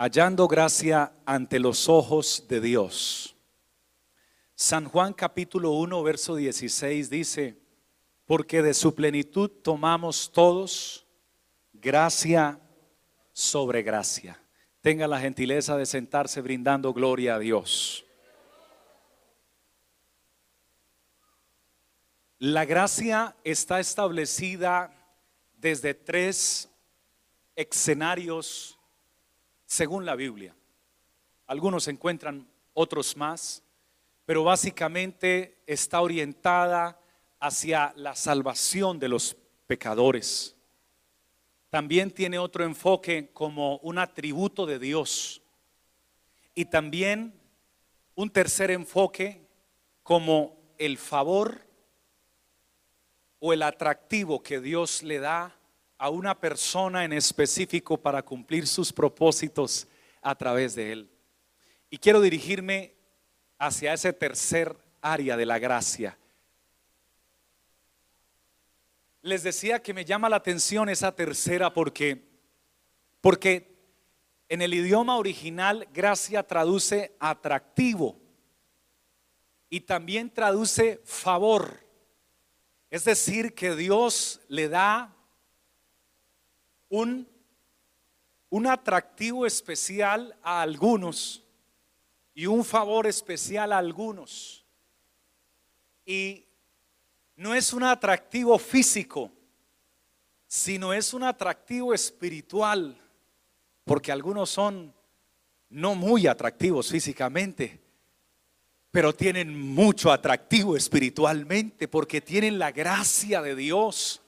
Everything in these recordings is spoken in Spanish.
hallando gracia ante los ojos de Dios. San Juan capítulo 1, verso 16 dice, porque de su plenitud tomamos todos gracia sobre gracia. Tenga la gentileza de sentarse brindando gloria a Dios. La gracia está establecida desde tres escenarios según la Biblia. Algunos encuentran otros más, pero básicamente está orientada hacia la salvación de los pecadores. También tiene otro enfoque como un atributo de Dios. Y también un tercer enfoque como el favor o el atractivo que Dios le da a una persona en específico para cumplir sus propósitos a través de él. Y quiero dirigirme hacia ese tercer área de la gracia. Les decía que me llama la atención esa tercera porque porque en el idioma original gracia traduce atractivo y también traduce favor. Es decir, que Dios le da un, un atractivo especial a algunos y un favor especial a algunos. Y no es un atractivo físico, sino es un atractivo espiritual, porque algunos son no muy atractivos físicamente, pero tienen mucho atractivo espiritualmente, porque tienen la gracia de Dios.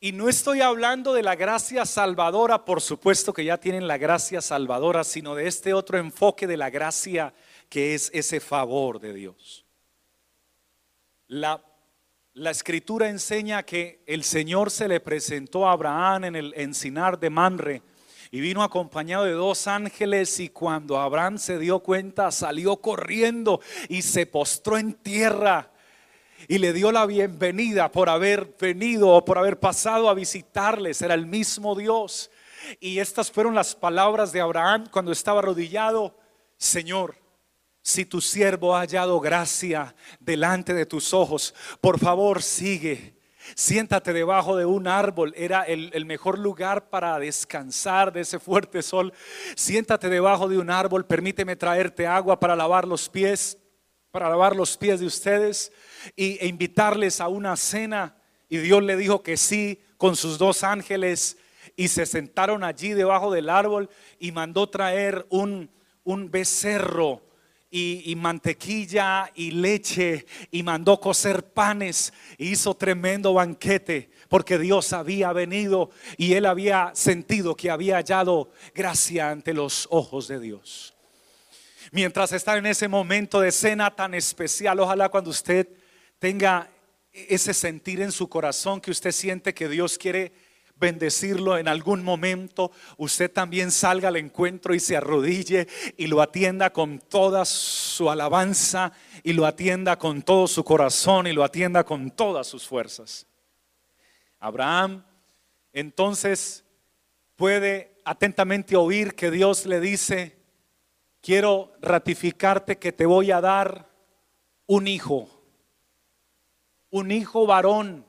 Y no estoy hablando de la gracia salvadora, por supuesto que ya tienen la gracia salvadora, sino de este otro enfoque de la gracia que es ese favor de Dios. La, la escritura enseña que el Señor se le presentó a Abraham en el encinar de Manre y vino acompañado de dos ángeles y cuando Abraham se dio cuenta salió corriendo y se postró en tierra y le dio la bienvenida por haber venido o por haber pasado a visitarles. Era el mismo Dios. Y estas fueron las palabras de Abraham cuando estaba arrodillado. Señor, si tu siervo ha hallado gracia delante de tus ojos, por favor sigue. Siéntate debajo de un árbol, era el, el, mejor lugar para descansar de ese fuerte sol. Siéntate debajo de un árbol, permíteme traerte agua para lavar los pies, para lavar los pies de ustedes e invitarles a una cena. Y Dios le dijo que sí con sus dos ángeles y se sentaron allí debajo del árbol y mandó traer un, un becerro y, y, mantequilla y leche y mandó cocer panes y hizo tremendo banquete porque Dios había venido y él había sentido que había hallado gracia ante los ojos de Dios. Mientras está en ese momento de cena tan especial, ojalá cuando usted tenga ese sentir en su corazón que usted siente que Dios quiere bendecirlo en algún momento, usted también salga al encuentro y se arrodille y lo atienda con toda su alabanza y lo atienda con todo su corazón y lo atienda con todas sus fuerzas. Abraham entonces puede atentamente oír que Dios le dice, quiero ratificarte que te voy a dar un hijo un hijo varón.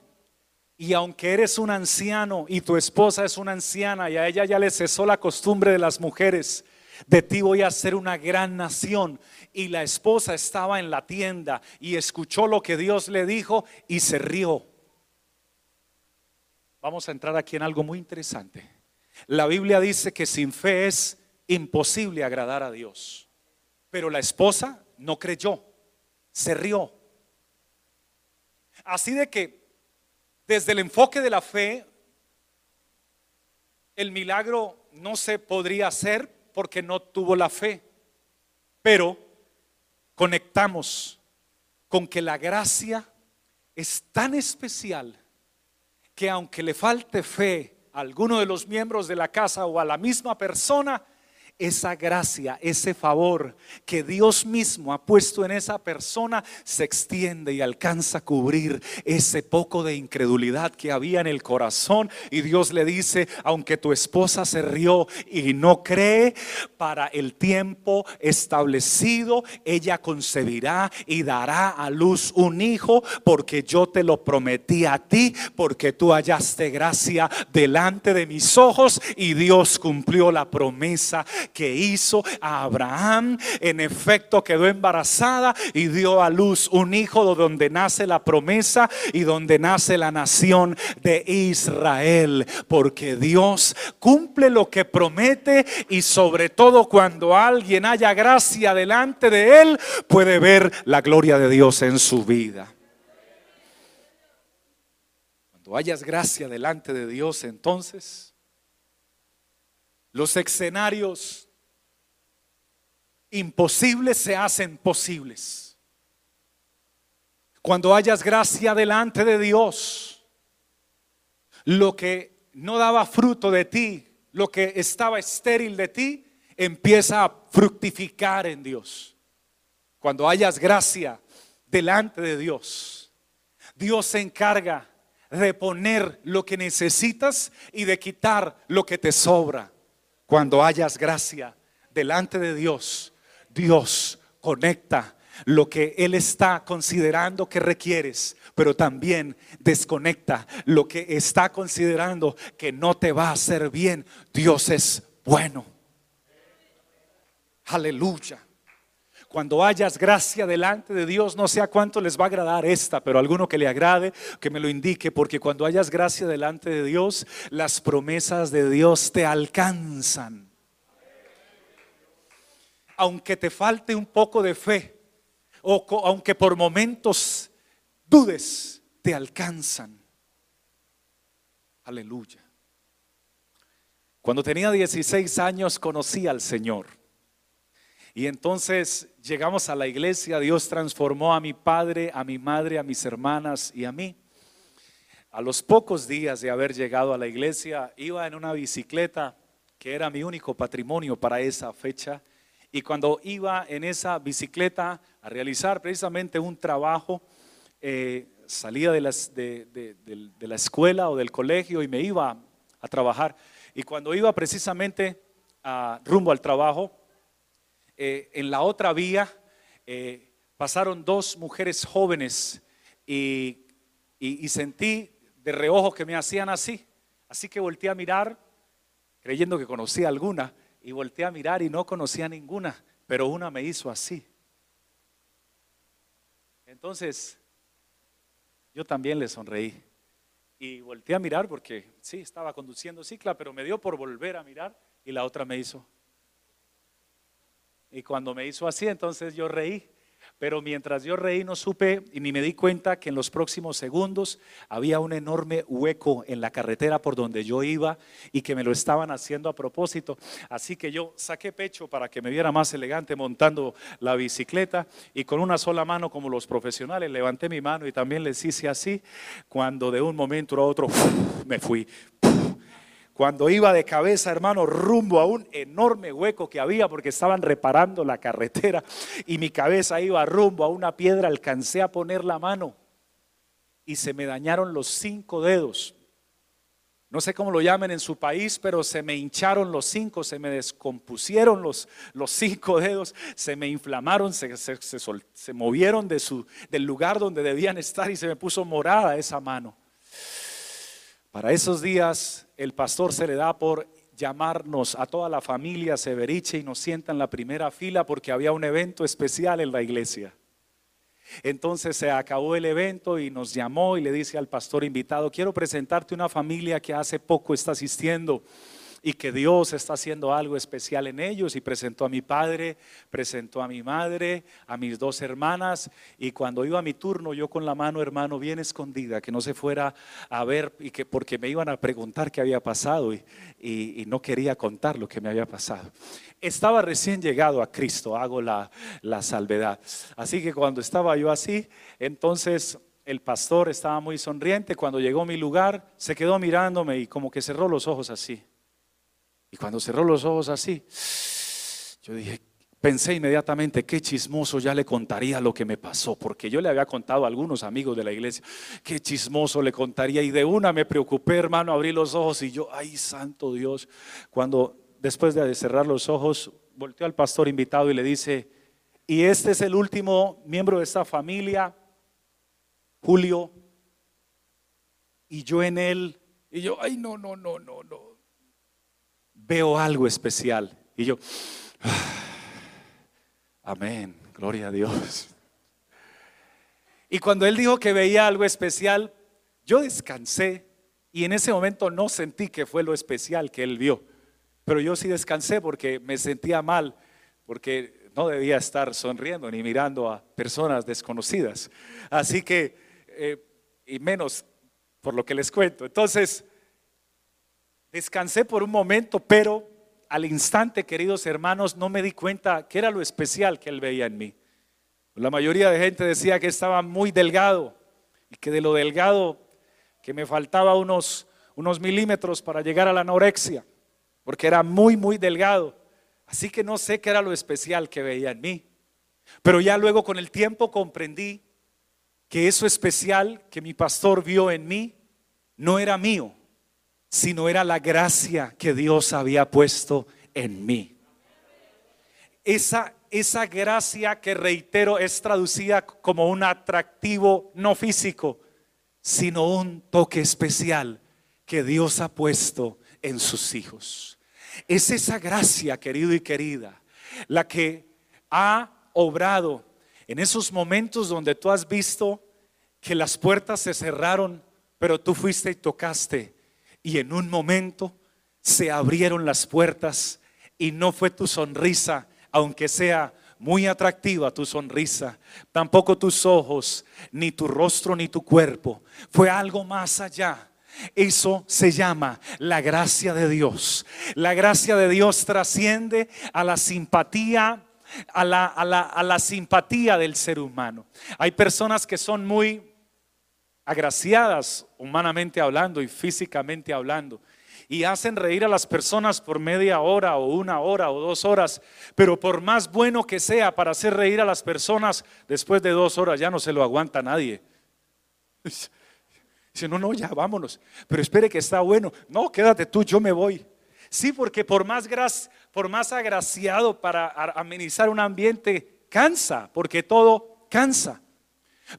Y aunque eres un anciano y tu esposa es una anciana y a ella ya le cesó la costumbre de las mujeres, de ti voy a hacer una gran nación. Y la esposa estaba en la tienda y escuchó lo que Dios le dijo y se rió. Vamos a entrar aquí en algo muy interesante. La Biblia dice que sin fe es imposible agradar a Dios. Pero la esposa no creyó, se rió. Así de que desde el enfoque de la fe, el milagro no se podría hacer porque no tuvo la fe, pero conectamos con que la gracia es tan especial que aunque le falte fe a alguno de los miembros de la casa o a la misma persona, esa gracia, ese favor que Dios mismo ha puesto en esa persona se extiende y alcanza a cubrir ese poco de incredulidad que había en el corazón. Y Dios le dice, aunque tu esposa se rió y no cree, para el tiempo establecido, ella concebirá y dará a luz un hijo, porque yo te lo prometí a ti, porque tú hallaste gracia delante de mis ojos y Dios cumplió la promesa que hizo a Abraham. En efecto, quedó embarazada y dio a luz un hijo de donde nace la promesa y donde nace la nación de Israel. Porque Dios cumple lo que promete y sobre todo cuando alguien haya gracia delante de él, puede ver la gloria de Dios en su vida. Cuando hayas gracia delante de Dios, entonces los escenarios imposibles se hacen posibles. Cuando hayas gracia delante de Dios, lo que no daba fruto de ti, lo que estaba estéril de ti, empieza a fructificar en Dios. Cuando hayas gracia delante de Dios, Dios se encarga de poner lo que necesitas y de quitar lo que te sobra. Cuando hayas gracia delante de Dios, Dios conecta lo que Él está considerando que requieres, pero también desconecta lo que está considerando que no te va a hacer bien. Dios es bueno. Aleluya. Cuando hayas gracia delante de Dios, no sé a cuánto les va a agradar esta, pero alguno que le agrade, que me lo indique, porque cuando hayas gracia delante de Dios, las promesas de Dios te alcanzan aunque te falte un poco de fe, o aunque por momentos dudes, te alcanzan. Aleluya. Cuando tenía 16 años conocí al Señor. Y entonces llegamos a la iglesia, Dios transformó a mi padre, a mi madre, a mis hermanas y a mí. A los pocos días de haber llegado a la iglesia, iba en una bicicleta que era mi único patrimonio para esa fecha y cuando iba en esa bicicleta a realizar precisamente un trabajo, eh, salía de, de, la escuela o del colegio y me iba a trabajar. Y cuando iba precisamente a, rumbo al trabajo, eh, en la otra vía eh, pasaron dos mujeres jóvenes y, sentí de reojo que me hacían así. Así que volteé a mirar, creyendo que conocía alguna, y volteé a mirar y no conocía ninguna, pero una me hizo así. Entonces, yo también le sonreí y volteé a mirar porque sí, estaba conduciendo cicla, pero me dio por volver a mirar y la otra me hizo. Y cuando me hizo así, entonces yo reí. Pero mientras yo reí no supe y ni me di cuenta que en los próximos segundos había un enorme hueco en la carretera por donde yo iba y que me lo estaban haciendo a propósito. Así que yo saqué pecho para que me viera más elegante montando la bicicleta y con una sola mano como los profesionales levanté mi mano y también les hice así. Cuando de un momento a otro me fui cuando iba de cabeza, hermano, rumbo a un enorme hueco que había porque estaban reparando la carretera y mi cabeza iba rumbo a una piedra, alcancé a poner la mano y se me dañaron los cinco dedos. No sé cómo lo llamen en su país, pero se me hincharon los cinco, se me descompusieron los, los cinco dedos, se me inflamaron, se, se movieron de su, del lugar donde debían estar y se me puso morada esa mano. Para esos días el pastor se le da por llamarnos a toda la familia Severiche y nos sienta en la primera fila porque había un evento especial en la iglesia. Entonces se acabó el evento y nos llamó y le dice al pastor invitado, quiero presentarte una familia que hace poco está asistiendo y que Dios está haciendo algo especial en ellos y presentó a mi padre, presentó a mi madre, a mis dos hermanas y cuando iba a mi turno yo con la mano hermano bien escondida, que no se fuera a ver y que porque me iban a preguntar qué había pasado y, y, no quería contar lo que me había pasado. Estaba recién llegado a Cristo, hago la, la salvedad. Así que cuando estaba yo así, entonces el pastor estaba muy sonriente. Cuando llegó a mi lugar, se quedó mirándome y como que cerró los ojos así. Y cuando cerró los ojos así, Yo dije, pensé inmediatamente, qué chismoso ya le contaría lo que me pasó, porque yo le había contado a algunos amigos de la iglesia, qué chismoso le contaría, y de una me preocupé, hermano, abrí los ojos y yo, ay, santo Dios, cuando después de cerrar los ojos, volteó al pastor invitado y le dice, y este es el último miembro de esta familia, Julio, y yo en él, y yo, ay, no, no, no, no, no, veo algo especial, y yo, Amén, gloria a Dios. Y cuando él dijo que veía algo especial, yo descansé y en ese momento no sentí que fue lo especial que él vio. Pero yo sí descansé porque me sentía mal, porque no debía estar sonriendo ni mirando a personas desconocidas. Así que, eh, y menos por lo que les cuento. Entonces, descansé por un momento, pero al instante, queridos hermanos, no me di cuenta que era lo especial que él veía en mí. La mayoría de gente decía que estaba muy delgado y que de lo delgado que me faltaba unos, unos milímetros para llegar a la anorexia, porque era muy, muy delgado. Así que no sé qué era lo especial que veía en mí. Pero ya luego con el tiempo comprendí que eso especial que mi pastor vio en mí no era mío, sino era la gracia que Dios había puesto en mí. Esa, esa gracia que reitero es traducida como un atractivo no físico, sino un toque especial que Dios ha puesto en sus hijos. Es esa gracia, querido y querida, la que ha obrado en esos momentos donde tú has visto que las puertas se cerraron, pero tú fuiste y tocaste y en un momento se abrieron las puertas y no fue tu sonrisa, aunque sea muy atractiva tu sonrisa, tampoco tus ojos, ni tu rostro, ni tu cuerpo, fue algo más allá. Eso se llama la gracia de Dios. La gracia de Dios trasciende a la simpatía, a la, a la simpatía del ser humano. Hay personas que son muy agraciadas humanamente hablando y físicamente hablando. Y hacen reír a las personas por media hora o una hora o dos horas. Pero por más bueno que sea para hacer reír a las personas, después de dos horas ya no se lo aguanta nadie. Dice, no, no, ya vámonos. Pero espere que está bueno. No, quédate tú, yo me voy. Sí, porque por más, gras, por más agraciado para amenizar un ambiente, cansa, porque todo cansa.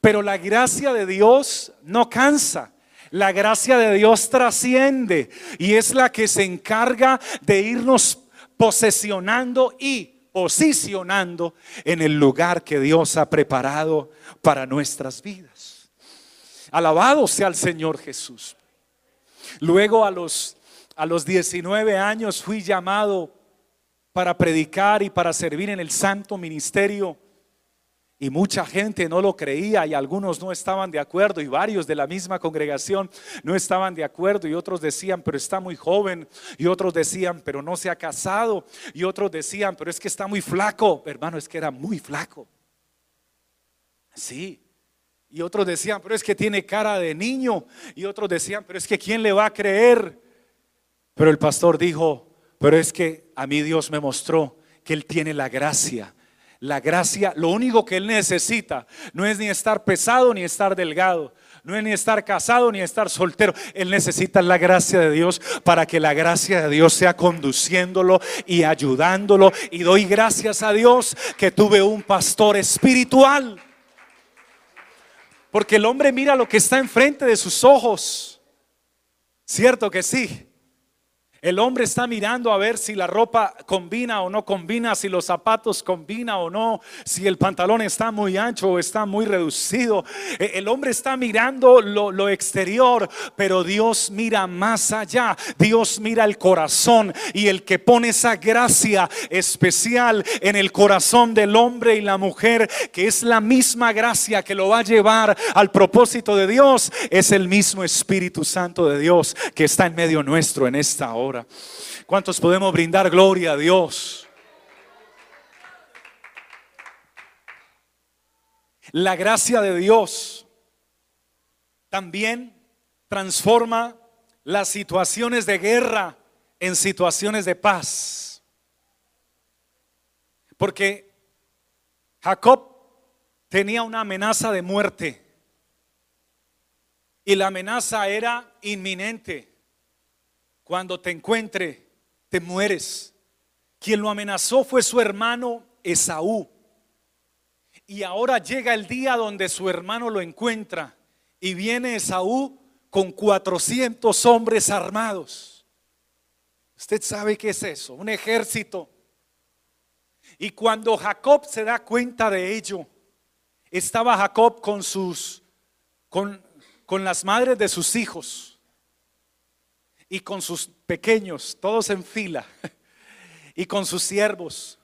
Pero la gracia de Dios no cansa. La gracia de Dios trasciende y es la que se encarga de irnos posesionando y posicionando en el lugar que Dios ha preparado para nuestras vidas. Alabado sea el Señor Jesús. Luego a los, a los 19 años fui llamado para predicar y para servir en el santo ministerio y mucha gente no lo creía y algunos no estaban de acuerdo y varios de la misma congregación no estaban de acuerdo y otros decían, pero está muy joven y otros decían, pero no se ha casado y otros decían, pero es que está muy flaco. Hermano, es que era muy flaco. Sí. Y otros decían, pero es que tiene cara de niño. Y otros decían, pero es que ¿quién le va a creer? Pero el pastor dijo, pero es que a mí Dios me mostró que Él tiene la gracia la gracia, lo único que Él necesita no es ni estar pesado ni estar delgado, no es ni estar casado ni estar soltero. Él necesita la gracia de Dios para que la gracia de Dios sea conduciéndolo y ayudándolo. Y doy gracias a Dios que tuve un pastor espiritual. Porque el hombre mira lo que está enfrente de sus ojos. Cierto que sí. El hombre está mirando a ver si la ropa combina o no combina, si los zapatos combina o no, si el pantalón está muy ancho o está muy reducido. E, el hombre está mirando lo, exterior, pero Dios mira más allá. Dios mira el corazón y el que pone esa gracia especial en el corazón del hombre y la mujer, que es la misma gracia que lo va a llevar al propósito de Dios, es el mismo Espíritu Santo de Dios que está en medio nuestro en esta hora. ¿Cuántos podemos brindar gloria a Dios? La gracia de Dios también transforma las situaciones de guerra en situaciones de paz. Porque Jacob tenía una amenaza de muerte. Y la amenaza era inminente. Cuando te encuentre, te mueres. Quien lo amenazó fue su hermano Esaú. Y ahora llega el día donde su hermano lo encuentra. Y viene Esaú con 400 hombres armados. Usted sabe qué es eso, un ejército. Y cuando Jacob se da cuenta de ello, estaba Jacob con sus con, con las madres de sus hijos y con sus pequeños, todos en fila, y con sus siervos.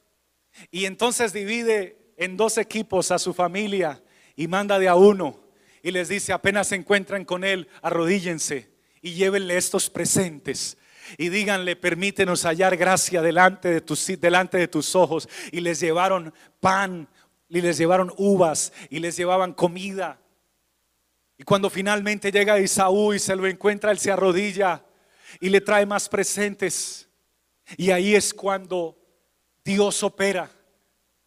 Y entonces divide en dos equipos a su familia y manda de a uno y les dice, apenas se encuentran con él, arrodíllense y llévenle estos presentes y díganle, permítenos hallar gracia delante de tus, delante de tus ojos. Y les llevaron pan, y les llevaron uvas, y les llevaban comida. Y cuando finalmente llega Isaú y se lo encuentra, él se arrodilla y le trae más presentes. Y ahí es cuando Dios opera.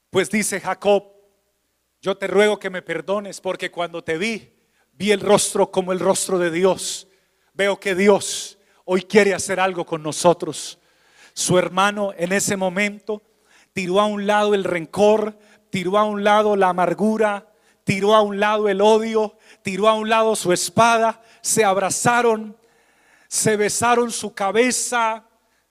Pues dice Jacob, yo te ruego que me perdones porque cuando te vi, vi el rostro como el rostro de Dios. Veo que Dios hoy quiere hacer algo con nosotros. Su hermano en ese momento tiró a un lado el rencor, tiró a un lado la amargura, tiró a un lado el odio, tiró a un lado su espada, se abrazaron, se besaron su cabeza,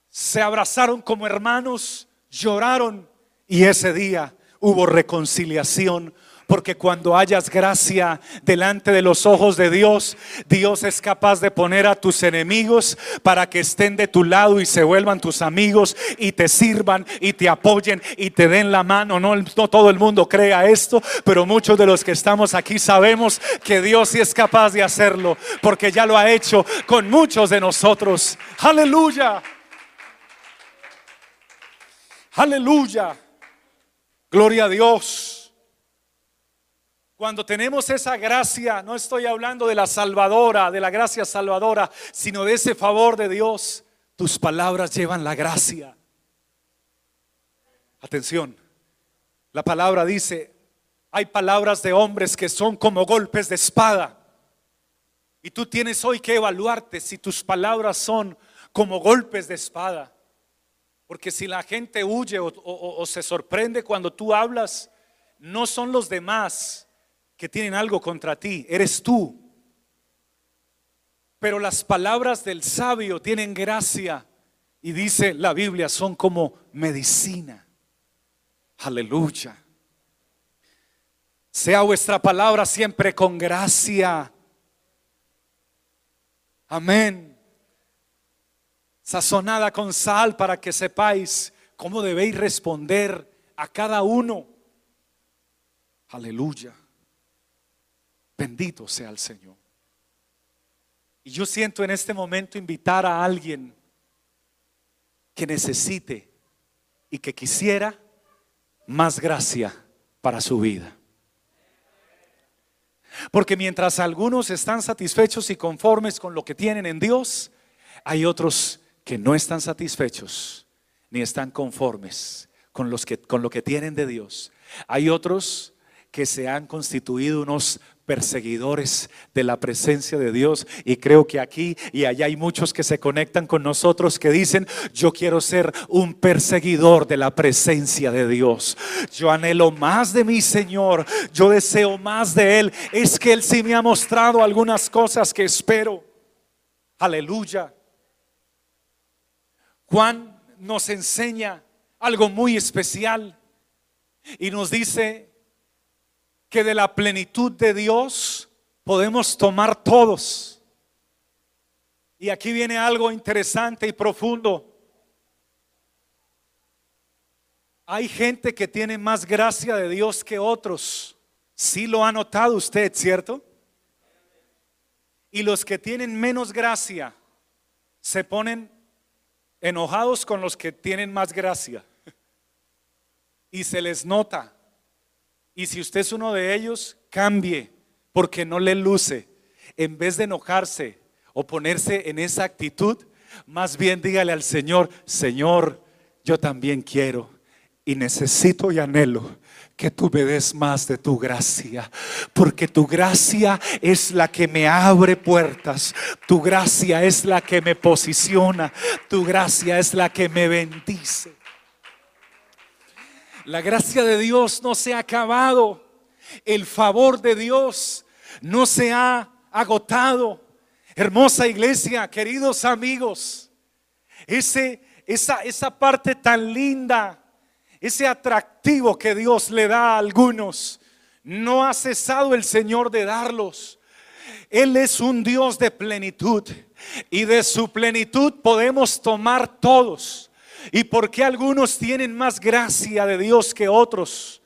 se abrazaron como hermanos, lloraron y ese día hubo reconciliación, porque cuando hayas gracia delante de los ojos de Dios, Dios es capaz de poner a tus enemigos para que estén de tu lado y se vuelvan tus amigos y te sirvan y te apoyen y te den la mano. No, no todo el mundo crea esto, pero muchos de los que estamos aquí sabemos que Dios sí es capaz de hacerlo, porque ya lo ha hecho con muchos de nosotros. Aleluya. Aleluya. Gloria a Dios. Cuando tenemos esa gracia, no estoy hablando de la salvadora, de la gracia salvadora, sino de ese favor de Dios, tus palabras llevan la gracia. Atención, la palabra dice, hay palabras de hombres que son como golpes de espada. Y tú tienes hoy que evaluarte si tus palabras son como golpes de espada. Porque si la gente huye o, se sorprende cuando tú hablas, no son los demás, que tienen algo contra ti, eres tú. Pero las palabras del sabio tienen gracia y dice la Biblia son como medicina. Aleluya. Sea vuestra palabra siempre con gracia. Amén. Sazonada con sal para que sepáis cómo debéis responder a cada uno. Aleluya. Bendito sea el Señor. Y yo siento en este momento invitar a alguien que necesite y que quisiera más gracia para su vida. Porque mientras algunos están satisfechos y conformes con lo que tienen en Dios, hay otros que no están satisfechos ni están conformes con, los que, con lo que tienen de Dios. Hay otros que se han constituido unos perseguidores de la presencia de Dios. Y creo que aquí y allá hay muchos que se conectan con nosotros que dicen, yo quiero ser un perseguidor de la presencia de Dios. Yo anhelo más de mi Señor, yo deseo más de Él. Es que Él sí me ha mostrado algunas cosas que espero. Aleluya. Juan nos enseña algo muy especial y nos dice que de la plenitud de Dios podemos tomar todos. Y aquí viene algo interesante y profundo. Hay gente que tiene más gracia de Dios que otros. Sí lo ha notado usted, ¿cierto? Y los que tienen menos gracia se ponen enojados con los que tienen más gracia. Y se les nota. Y si usted es uno de ellos, cambie, porque no le luce. En vez de enojarse o ponerse en esa actitud, más bien dígale al Señor, Señor, yo también quiero Y necesito y anhelo que tú me des más de tu gracia, porque tu gracia es la que me abre puertas, tu gracia es la que me posiciona, tu gracia es la que me bendice. La gracia de Dios no se ha acabado, el favor de Dios no se ha agotado. Hermosa iglesia, queridos amigos, ese, esa, esa parte tan linda ese atractivo que Dios le da a algunos, no ha cesado el Señor de darlos. Él es un Dios de plenitud y de su plenitud podemos tomar todos. ¿Y por qué algunos tienen más gracia de Dios que otros?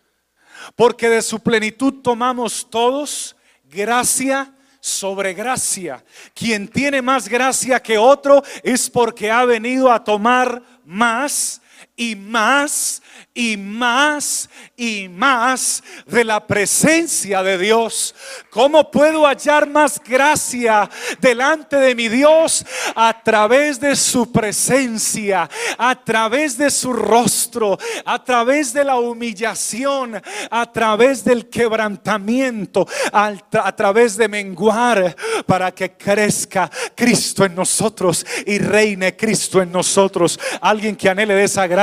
Porque de su plenitud tomamos todos gracia sobre gracia. Quien tiene más gracia que otro es porque ha venido a tomar más y más y más y más de la presencia de Dios. ¿Cómo puedo hallar más gracia delante de mi Dios? A través de su presencia, a través de su rostro, a través de la humillación, a través del quebrantamiento, a, través de menguar para que crezca Cristo en nosotros y reine Cristo en nosotros. Alguien que anhele de esa gracia,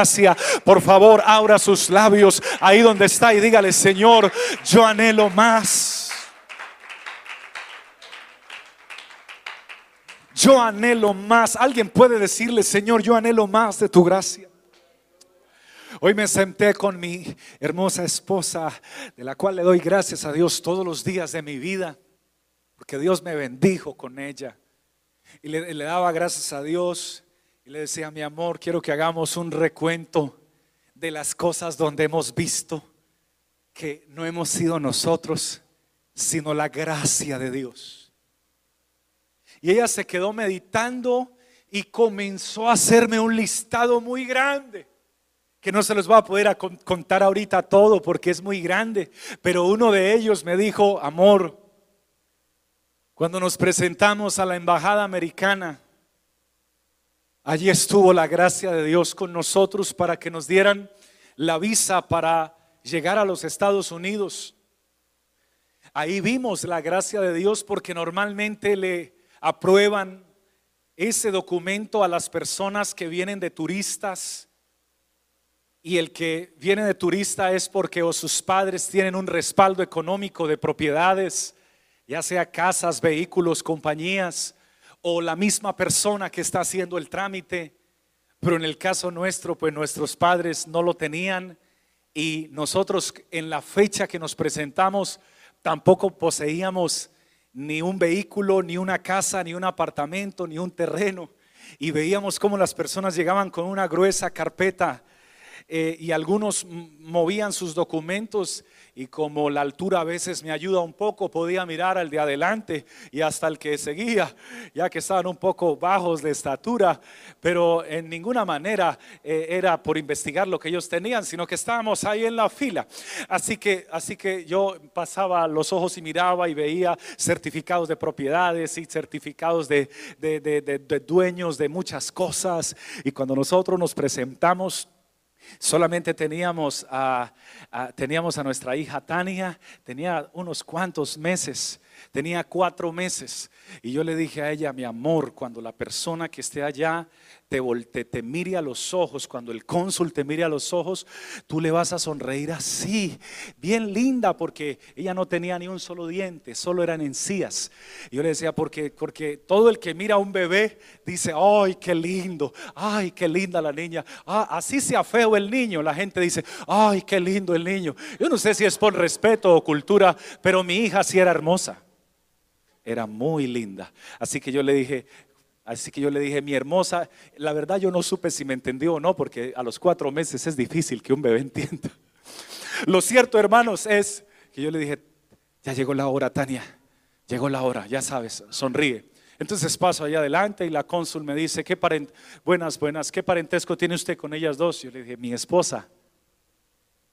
por favor, abra sus labios ahí donde está y dígale, Señor, yo anhelo más. Yo anhelo más. Alguien puede decirle, Señor, yo anhelo más de tu gracia. Hoy me senté con mi hermosa esposa, de la cual le doy gracias a Dios todos los días de mi vida, porque Dios me bendijo con ella. Y le, le daba gracias a Dios le decía, mi amor, quiero que hagamos un recuento de las cosas donde hemos visto que no hemos sido nosotros, sino la gracia de Dios. Y ella se quedó meditando y comenzó a hacerme un listado muy grande, que no se los va a poder contar ahorita todo porque es muy grande, pero uno de ellos me dijo, amor, cuando nos presentamos a la embajada americana, Allí estuvo la gracia de Dios con nosotros para que nos dieran la visa para llegar a los Estados Unidos. Ahí vimos la gracia de Dios porque normalmente le aprueban ese documento a las personas que vienen de turistas. Y el que viene de turista es porque o sus padres tienen un respaldo económico de propiedades, ya sea casas, vehículos, compañías, o la misma persona que está haciendo el trámite, pero en el caso nuestro, pues nuestros padres no lo tenían y nosotros en la fecha que nos presentamos tampoco poseíamos ni un vehículo, ni una casa, ni un apartamento, ni un terreno. Y veíamos cómo las personas llegaban con una gruesa carpeta eh, y algunos movían sus documentos y como la altura a veces me ayuda un poco, podía mirar al de adelante y hasta el que seguía, ya que estaban un poco bajos de estatura, pero en ninguna manera eh, era por investigar lo que ellos tenían, sino que estábamos ahí en la fila. Así que, así que yo pasaba los ojos y miraba y veía certificados de propiedades y certificados de, de, de, de dueños de muchas cosas. Y cuando nosotros nos presentamos, Solamente teníamos a, teníamos a nuestra hija Tania, tenía unos cuantos meses, tenía cuatro meses. Y yo le dije a ella, mi amor, cuando la persona que esté allá te, te mire a los ojos, cuando el cónsul te mire a los ojos, tú le vas a sonreír así, bien linda, porque ella no tenía ni un solo diente, solo eran encías. Y yo le decía, porque, porque todo el que mira a un bebé dice, ay, qué lindo, ay, qué linda la niña, ah, así sea feo el niño, la gente dice, ay, qué lindo el niño. Yo no sé si es por respeto o cultura, pero mi hija sí era hermosa era muy linda. Así que yo le dije, Así que yo le dije, mi hermosa, la verdad yo no supe si me entendió o no, porque a los cuatro meses es difícil que un bebé entienda. Lo cierto, hermanos, es que yo le dije, ya llegó la hora, Tania, llegó la hora, ya sabes, sonríe. Entonces paso allá adelante y la cónsul me dice, ¿qué parent buenas, buenas, ¿qué parentesco tiene usted con ellas dos? Yo le dije, mi esposa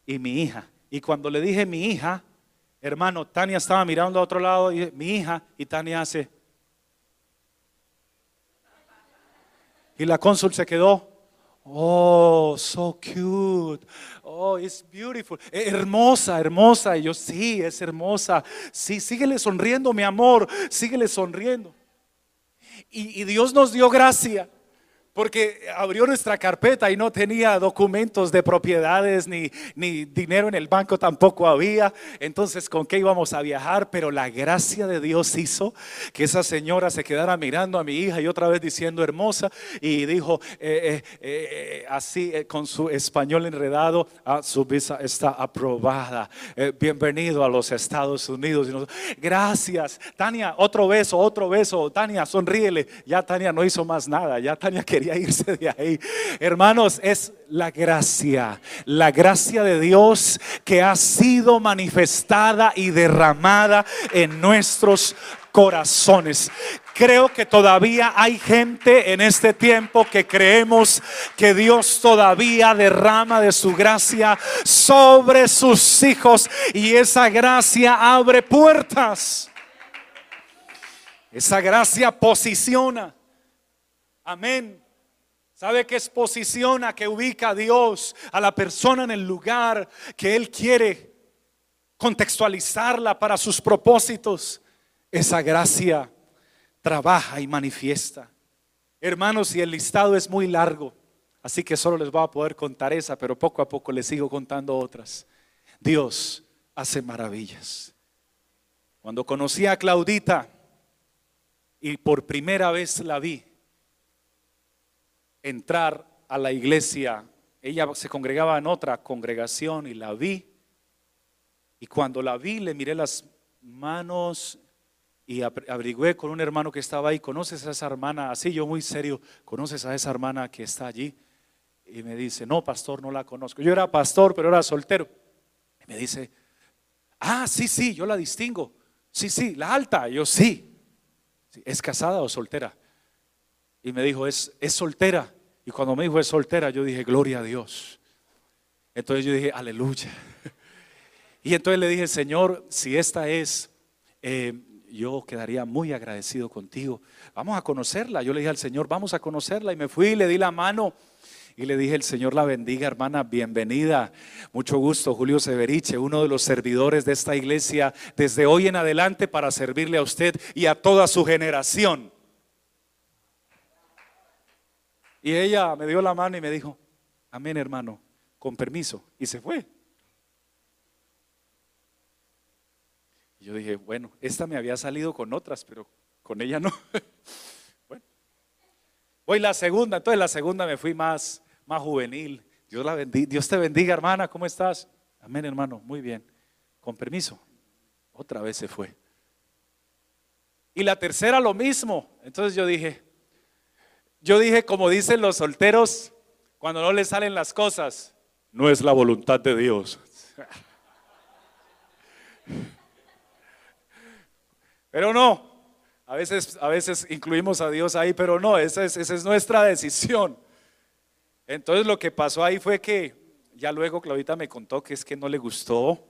y mi hija. Y cuando le dije mi hija, hermano, Tania estaba mirando a otro lado y mi hija, y Tania hace, Y la cónsul se quedó, Oh, so cute. Oh, it's beautiful. Eh, Hermosa, hermosa. Y yo, sí, es hermosa. Sí, síguele sonriendo, mi amor. Síguele sonriendo. Y, y Dios nos dio gracia porque abrió nuestra carpeta y no tenía documentos de propiedades ni, ni dinero en el banco tampoco había. Entonces, ¿con qué íbamos a viajar? Pero la gracia de Dios hizo que esa señora se quedara mirando a mi hija y otra vez diciendo hermosa y dijo eh, eh, eh, así con su español enredado, ah, su visa está aprobada. bienvenido a los Estados Unidos. Gracias. Tania, otro beso, otro beso. Tania, sonríele. Ya Tania no hizo más nada. Ya Tania quería irse de ahí. Hermanos, es la gracia, la gracia de Dios que ha sido manifestada y derramada en nuestros corazones. Creo que todavía hay gente en este tiempo que creemos que Dios todavía derrama de su gracia sobre sus hijos y esa gracia abre puertas. Esa gracia posiciona. Amén. ¿Sabe que es posiciona, que ubica a Dios, a la persona en el lugar que Él quiere contextualizarla para sus propósitos? Esa gracia trabaja y manifiesta. Hermanos, y el listado es muy largo, así que solo les voy a poder contar esa, pero poco a poco les sigo contando otras. Dios hace maravillas. Cuando conocí a Claudita y por primera vez la vi, entrar a la iglesia. Ella se congregaba en otra congregación y la vi. Y cuando la vi, le miré las manos y averigüé con un hermano que estaba ahí. ¿Conoces a esa hermana? Así yo muy serio, ¿conoces a esa hermana que está allí? Y me dice, no, pastor, no la conozco. Yo era pastor, pero era soltero. Y me dice, ah, sí, sí, yo la distingo. Sí, sí, la alta. yo sí. ¿Es casada o soltera? Y me dijo, es, es soltera. Y cuando me dijo es soltera, yo dije, gloria a Dios. Entonces yo dije, aleluya. Y entonces le dije, Señor, si esta es, eh, yo quedaría muy agradecido contigo. Vamos a conocerla. Yo le dije al Señor, vamos a conocerla. Y me fui y le di la mano. Y le dije, el Señor la bendiga, hermana, bienvenida. Mucho gusto, Julio Severiche, uno de los servidores de esta iglesia, desde hoy en adelante para servirle a usted y a toda su generación. Y ella me dio la mano y me dijo, amén hermano, con permiso. Y se fue. Y yo dije, bueno, esta me había salido con otras, pero con ella no. bueno, voy la segunda, entonces la segunda me fui más, más juvenil. Dios, la bendiga, Dios te bendiga, hermana, ¿cómo estás? Amén, hermano, muy bien. Con permiso. Otra vez se fue. Y la tercera lo mismo. Entonces yo dije, yo dije, como dicen los solteros, cuando no les salen las cosas, no es la voluntad de Dios. Pero no, a veces, a veces incluimos a Dios ahí, pero no, esa es, esa es nuestra decisión. Entonces lo que pasó ahí fue que ya luego Claudita me contó que es que no le gustó,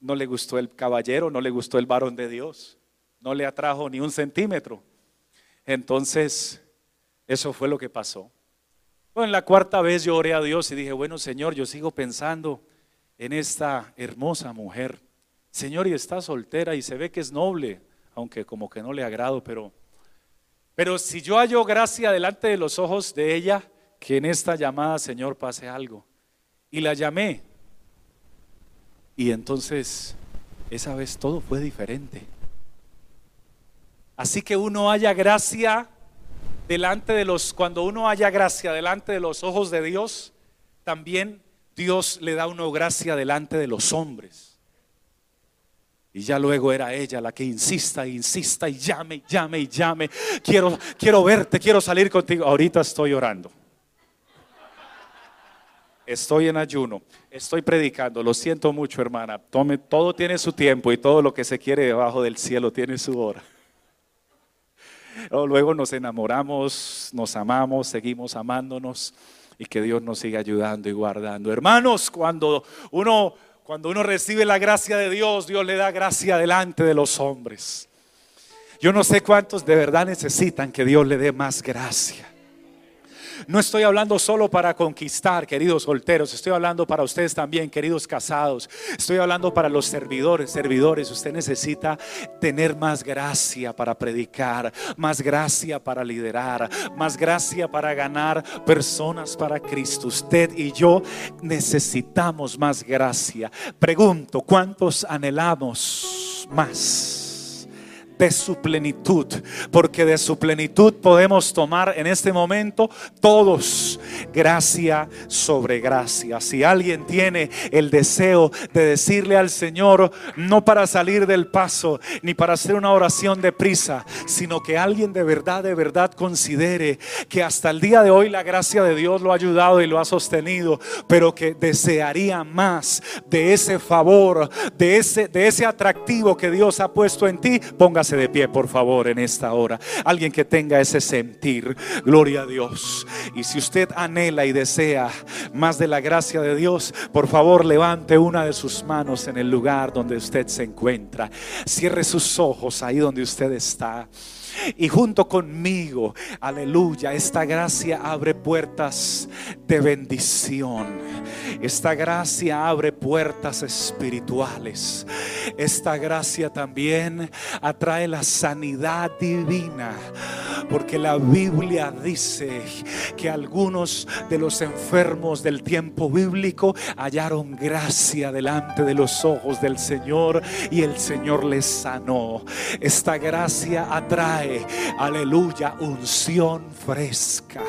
no le gustó el caballero, no le gustó el varón de Dios, no le atrajo ni un centímetro. Entonces eso fue lo que pasó. Bueno, la cuarta vez yo oré a Dios y dije, bueno Señor, yo sigo pensando en esta hermosa mujer. Señor, y está soltera y se ve que es noble, aunque como que no le agrado, pero, pero si yo hallo gracia delante de los ojos de ella, que en esta llamada, Señor, pase algo. Y la llamé. Y entonces, esa vez todo fue diferente. Así que uno haya gracia delante de los, cuando uno haya gracia delante de los ojos de Dios, también Dios le da una gracia delante de los hombres. Y ya luego era ella la que insista, insista y llame, llame y llame. Quiero, quiero verte, quiero salir contigo. Ahorita estoy orando. Estoy en ayuno, estoy predicando. Lo siento mucho, hermana. Tome, todo tiene su tiempo y todo lo que se quiere debajo del cielo tiene su hora. Luego nos enamoramos, nos amamos, seguimos amándonos y que Dios nos siga ayudando y guardando. Hermanos, cuando uno, cuando uno recibe la gracia de Dios, Dios le da gracia delante de los hombres. Yo no sé cuántos de verdad necesitan que Dios le dé más gracia. No estoy hablando solo para conquistar, queridos solteros, estoy hablando para ustedes también, queridos casados. Estoy hablando para los servidores, servidores. Usted necesita tener más gracia para predicar, más gracia para liderar, más gracia para ganar personas para Cristo. Usted y yo necesitamos más gracia. Pregunto, ¿cuántos anhelamos más? De su plenitud, porque de su plenitud podemos tomar en este momento todos gracia sobre gracia. Si alguien tiene el deseo de decirle al Señor, no para salir del paso, ni para hacer una oración de prisa, sino que alguien de verdad, de verdad considere que hasta el día de hoy la gracia de Dios lo ha ayudado y lo ha sostenido, pero que desearía más de ese favor, de ese, de ese atractivo que Dios ha puesto en ti, ponga de pie, por favor, en esta hora. Alguien que tenga ese sentir. Gloria a Dios. Y si usted anhela y desea más de la gracia de Dios, por favor, levante una de sus manos en el lugar donde usted se encuentra. Cierre sus ojos ahí donde usted está. Y junto conmigo, aleluya, esta gracia abre puertas de bendición. Esta gracia abre puertas espirituales. Esta gracia también atrae la sanidad divina. Porque la Biblia dice que algunos de los enfermos del tiempo bíblico hallaron gracia delante de los ojos del Señor y el Señor les sanó. Esta gracia atrae aleluya, unción fresca.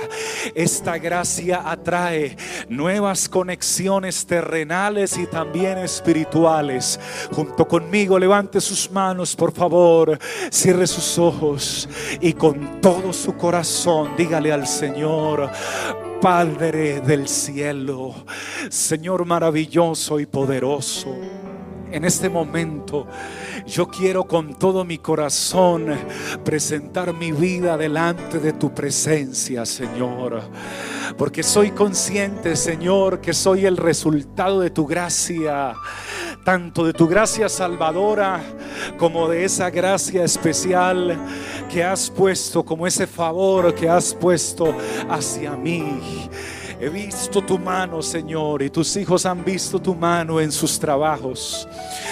Esta gracia atrae nuevas conexiones terrenales y también espirituales. Junto conmigo, levante sus manos, por favor, cierre sus ojos y con todo su corazón dígale al Señor, Padre del cielo, Señor maravilloso y poderoso en este momento yo quiero con todo mi corazón presentar mi vida delante de tu presencia, Señor. Porque soy consciente, Señor, que soy el resultado de tu gracia, tanto de tu gracia salvadora como de esa gracia especial que has puesto, como ese favor que has puesto hacia mí. He visto tu mano, Señor, y tus hijos han visto tu mano en sus trabajos.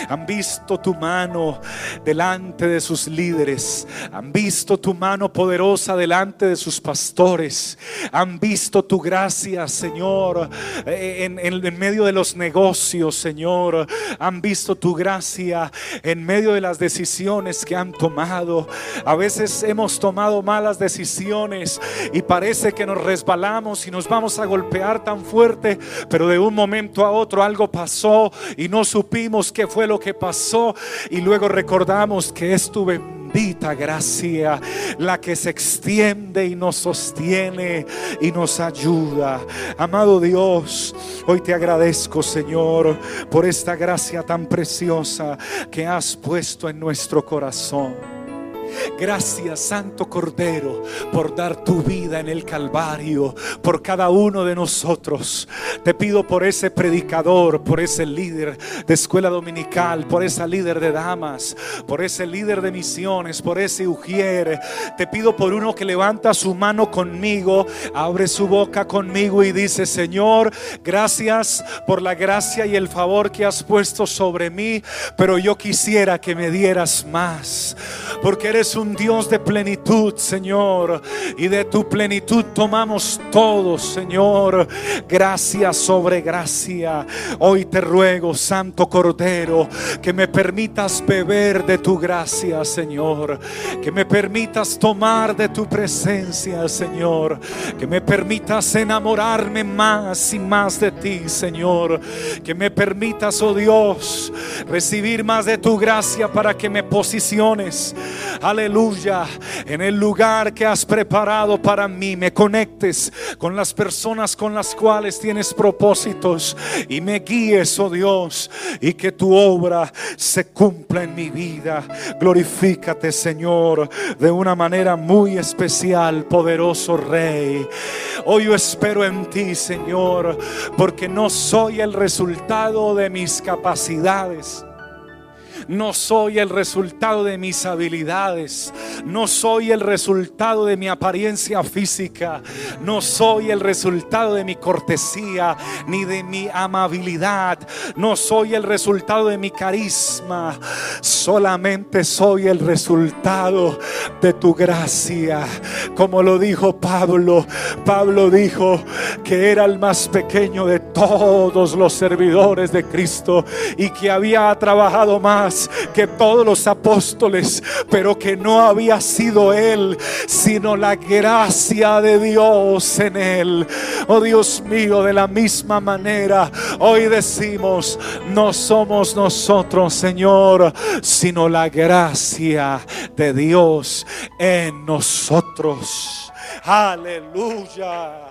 Han visto tu mano delante de sus líderes. Han visto tu mano poderosa delante de sus pastores. Han visto tu gracia, Señor, en, en medio de los negocios, Señor. Han visto tu gracia en medio de las decisiones que han tomado. A veces hemos tomado malas decisiones y parece que nos resbalamos y nos vamos a golpear tan fuerte, pero de un momento a otro algo pasó y no supimos qué fue lo que pasó y luego recordamos que es tu bendita gracia la que se extiende y nos sostiene y nos ayuda. Amado Dios, hoy te agradezco, Señor, por esta gracia tan preciosa que has puesto en nuestro corazón. Gracias, Santo Cordero, por dar tu vida en el Calvario, por cada uno de nosotros. Te pido por ese predicador, por ese líder de escuela dominical, por esa líder de damas, por ese líder de misiones, por ese ujier. Te pido por uno que levanta su mano conmigo, abre su boca conmigo y dice, Señor, gracias por la gracia y el favor que has puesto sobre mí, pero yo quisiera que me dieras más, porque eres un Dios de plenitud, Señor. Y de tu plenitud tomamos todo, Señor. Gracia sobre gracia. Hoy te ruego, Santo Cordero, que me permitas beber de tu gracia, Señor. Que me permitas tomar de tu presencia, Señor. Que me permitas enamorarme más y más de ti, Señor. Que me permitas, oh Dios, recibir más de tu gracia para que me posiciones aleluya, en el lugar que has preparado para mí, me conectes con las personas con las cuales tienes propósitos y me guíes, oh Dios, y que tu obra se cumpla en mi vida. Glorifícate, Señor, de una manera muy especial, poderoso Rey. Hoy yo espero en ti, Señor, porque no soy el resultado de mis capacidades No soy el resultado de mis habilidades. No soy el resultado de mi apariencia física. No soy el resultado de mi cortesía ni de mi amabilidad. No soy el resultado de mi carisma. Solamente soy el resultado de tu gracia. Como lo dijo Pablo. Pablo dijo que era el más pequeño de todos los servidores de Cristo y que había trabajado más que todos los apóstoles, pero que no había sido él, sino la gracia de Dios en él. Oh Dios mío, de la misma manera, hoy decimos, no somos nosotros, Señor, sino la gracia de Dios en nosotros. Aleluya.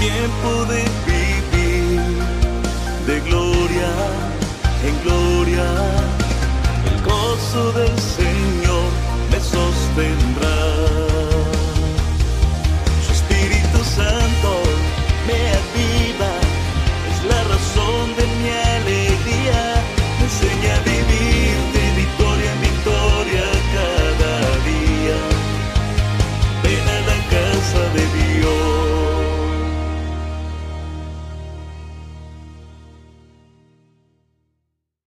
Tiempo de